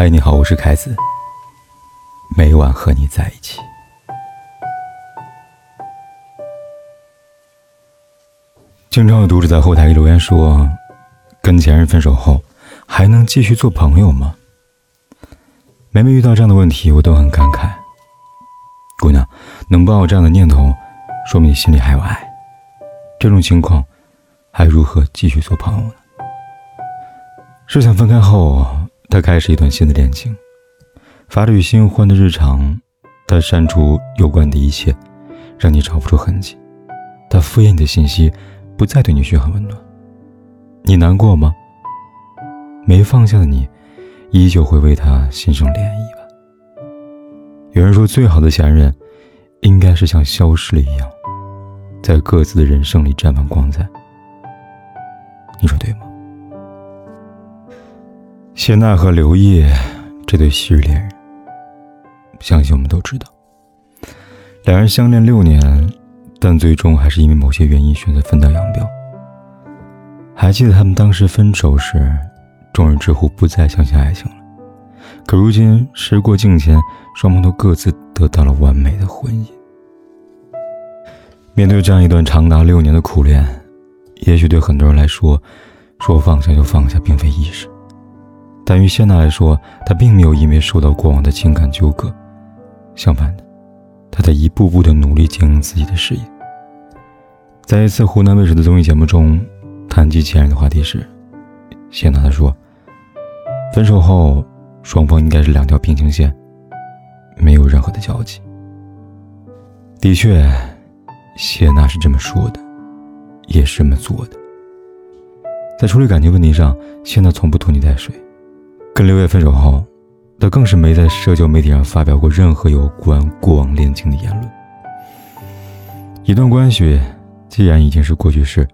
嗨，你好，我是凯子。每晚和你在一起。经常有读者在后台留言说：“跟前任分手后，还能继续做朋友吗？”每每遇到这样的问题，我都很感慨。姑娘，能抱有这样的念头，说明你心里还有爱。这种情况，还如何继续做朋友呢？试想分开后。他开始一段新的恋情，发着与新欢的日常，他删除有关的一切，让你找不出痕迹。他敷衍你的信息，不再对你嘘寒问暖。你难过吗？没放下的你，依旧会为他心生涟漪吧。有人说，最好的前任，应该是像消失了一样，在各自的人生里绽放光彩。你说对吗？谢娜和刘烨这对昔日恋人，相信我们都知道，两人相恋六年，但最终还是因为某些原因选择分道扬镳。还记得他们当时分手时，众人直呼不再相信爱情了。可如今时过境迁，双方都各自得到了完美的婚姻。面对这样一段长达六年的苦恋，也许对很多人来说，说放下就放下并非易事。但于谢娜来说，她并没有因为受到过往的情感纠葛，相反的，她在一步步的努力经营自己的事业。在一次湖南卫视的综艺节目中，谈及前任的话题时，谢娜她说：“分手后，双方应该是两条平行线，没有任何的交集。”的确，谢娜是这么说的，也是这么做的。在处理感情问题上，谢娜从不拖泥带水。跟刘烨分手后，他更是没在社交媒体上发表过任何有关过往恋情的言论。一段关系既然已经是过去式，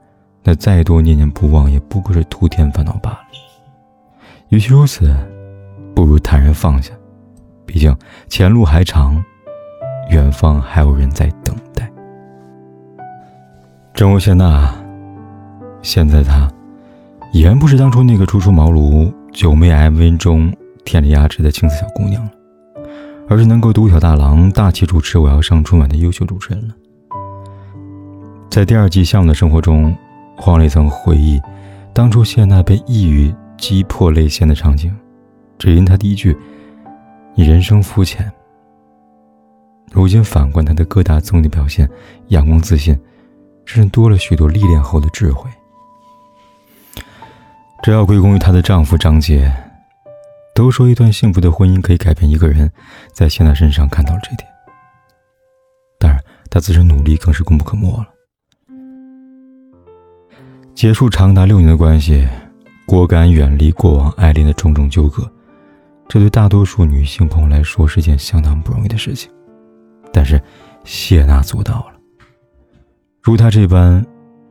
那再多念念不忘也不过是徒添烦恼罢了。与其如此，不如坦然放下。毕竟前路还长，远方还有人在等待。正如谢娜，现在她已然不是当初那个初出茅庐。九妹 MV 中舔着牙齿的青涩小姑娘了，而是能够独挑大梁、大气主持《我要上春晚》的优秀主持人了。在第二季《项目的生活》中，黄磊曾回忆当初谢娜被抑郁击破泪腺的场景，只因她第一句“你人生肤浅”。如今反观他的各大综艺表现，阳光自信，甚至多了许多历练后的智慧。这要归功于她的丈夫张杰。都说一段幸福的婚姻可以改变一个人，在谢娜身上看到了这点。当然，她自身努力更是功不可没了。结束长达六年的关系，果敢远离过往爱恋的种种纠葛，这对大多数女性朋友来说是件相当不容易的事情。但是，谢娜做到了。如她这般，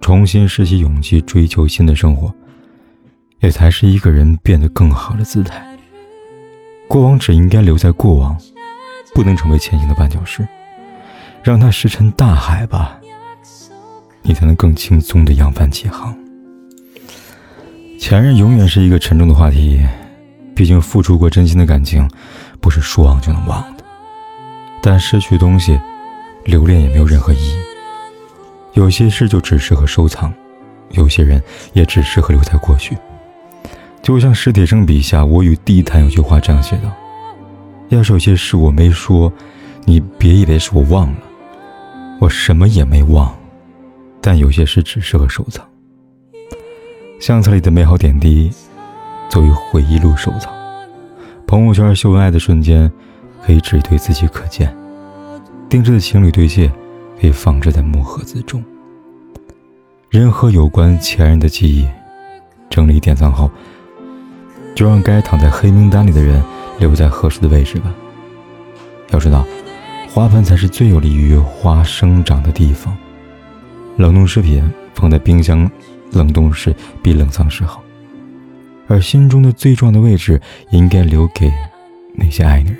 重新拾起勇气，追求新的生活。也才是一个人变得更好的姿态。过往只应该留在过往，不能成为前行的绊脚石，让它石沉大海吧，你才能更轻松的扬帆起航。前任永远是一个沉重的话题，毕竟付出过真心的感情，不是说忘就能忘的。但失去东西，留恋也没有任何意义。有些事就只适合收藏，有些人也只适合留在过去。就像史铁生笔下《我与地坛》有句话这样写道：“要是有些事我没说，你别以为是我忘了，我什么也没忘。但有些事只适合收藏。相册里的美好点滴，作为回忆录收藏；朋友圈秀恩爱的瞬间，可以只对自己可见；定制的情侣对戒，可以放置在木盒子中。任何有关前任的记忆，整理典藏后。”就让该躺在黑名单里的人留在合适的位置吧。要知道，花盆才是最有利于花生长的地方。冷冻食品放在冰箱冷冻室比冷藏室好。而心中的最重要的位置，应该留给那些爱的人。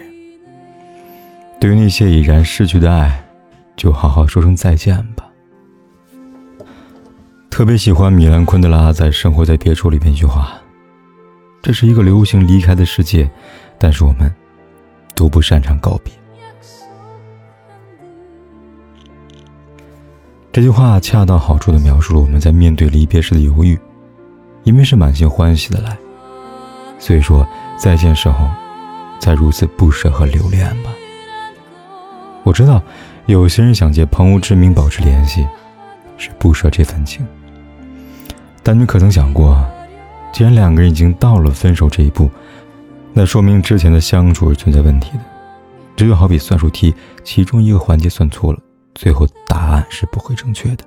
对于那些已然逝去的爱，就好好说声再见吧。特别喜欢米兰昆德拉在《生活在别处》里边一句话。这是一个流行离开的世界，但是我们都不擅长告别。这句话恰到好处地描述了我们在面对离别时的犹豫，因为是满心欢喜的来，所以说再见时候，才如此不舍和留恋吧。我知道，有些人想借朋友之名保持联系，是不舍这份情。但你可曾想过，既然两个人已经到了分手这一步，那说明之前的相处是存在问题的。这就好比算术题，其中一个环节算错了。最后答案是不会正确的，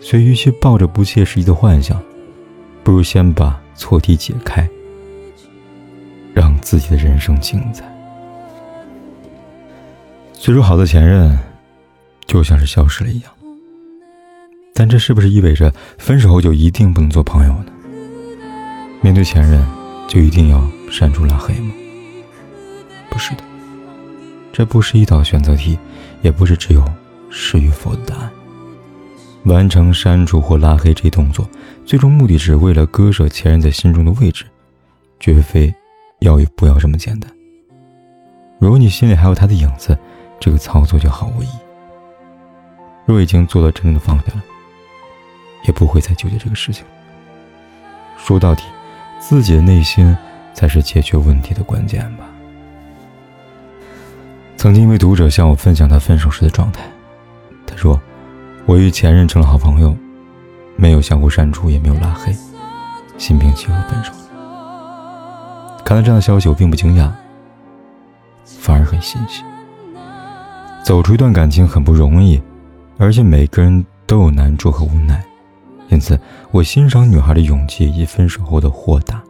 所以与其抱着不切实际的幻想，不如先把错题解开，让自己的人生精彩。最初好的前任，就像是消失了一样，但这是不是意味着分手后就一定不能做朋友呢？面对前任，就一定要删除拉黑吗？不是的。这不是一道选择题，也不是只有是与否的答案。完成删除或拉黑这一动作，最终目的是为了割舍前任在心中的位置，绝非要与不要这么简单。如果你心里还有他的影子，这个操作就毫无意义。若已经做到真正的放下了，也不会再纠结这个事情。说到底，自己的内心才是解决问题的关键吧。曾经一位读者向我分享他分手时的状态，他说：“我与前任成了好朋友，没有相互删除，也没有拉黑，心平气和分手了。”看到这样的消息，我并不惊讶，反而很欣喜。走出一段感情很不容易，而且每个人都有难处和无奈，因此我欣赏女孩的勇气以分手后的豁达。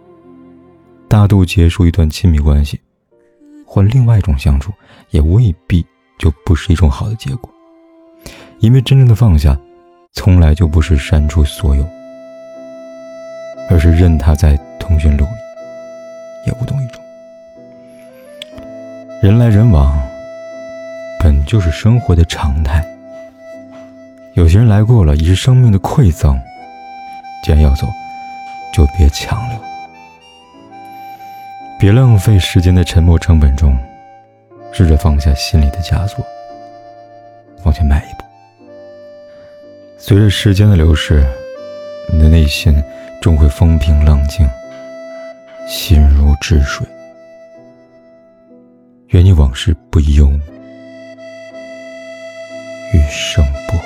大度结束一段亲密关系。换另外一种相处，也未必就不是一种好的结果。因为真正的放下，从来就不是删除所有，而是任他在通讯录里也无动于衷。人来人往，本就是生活的常态。有些人来过了，已是生命的馈赠。既然要走，就别强留。别浪费时间在沉默成本中，试着放下心里的枷锁，往前迈一步。随着时间的流逝，你的内心终会风平浪静，心如止水。愿你往事不忧，余生不。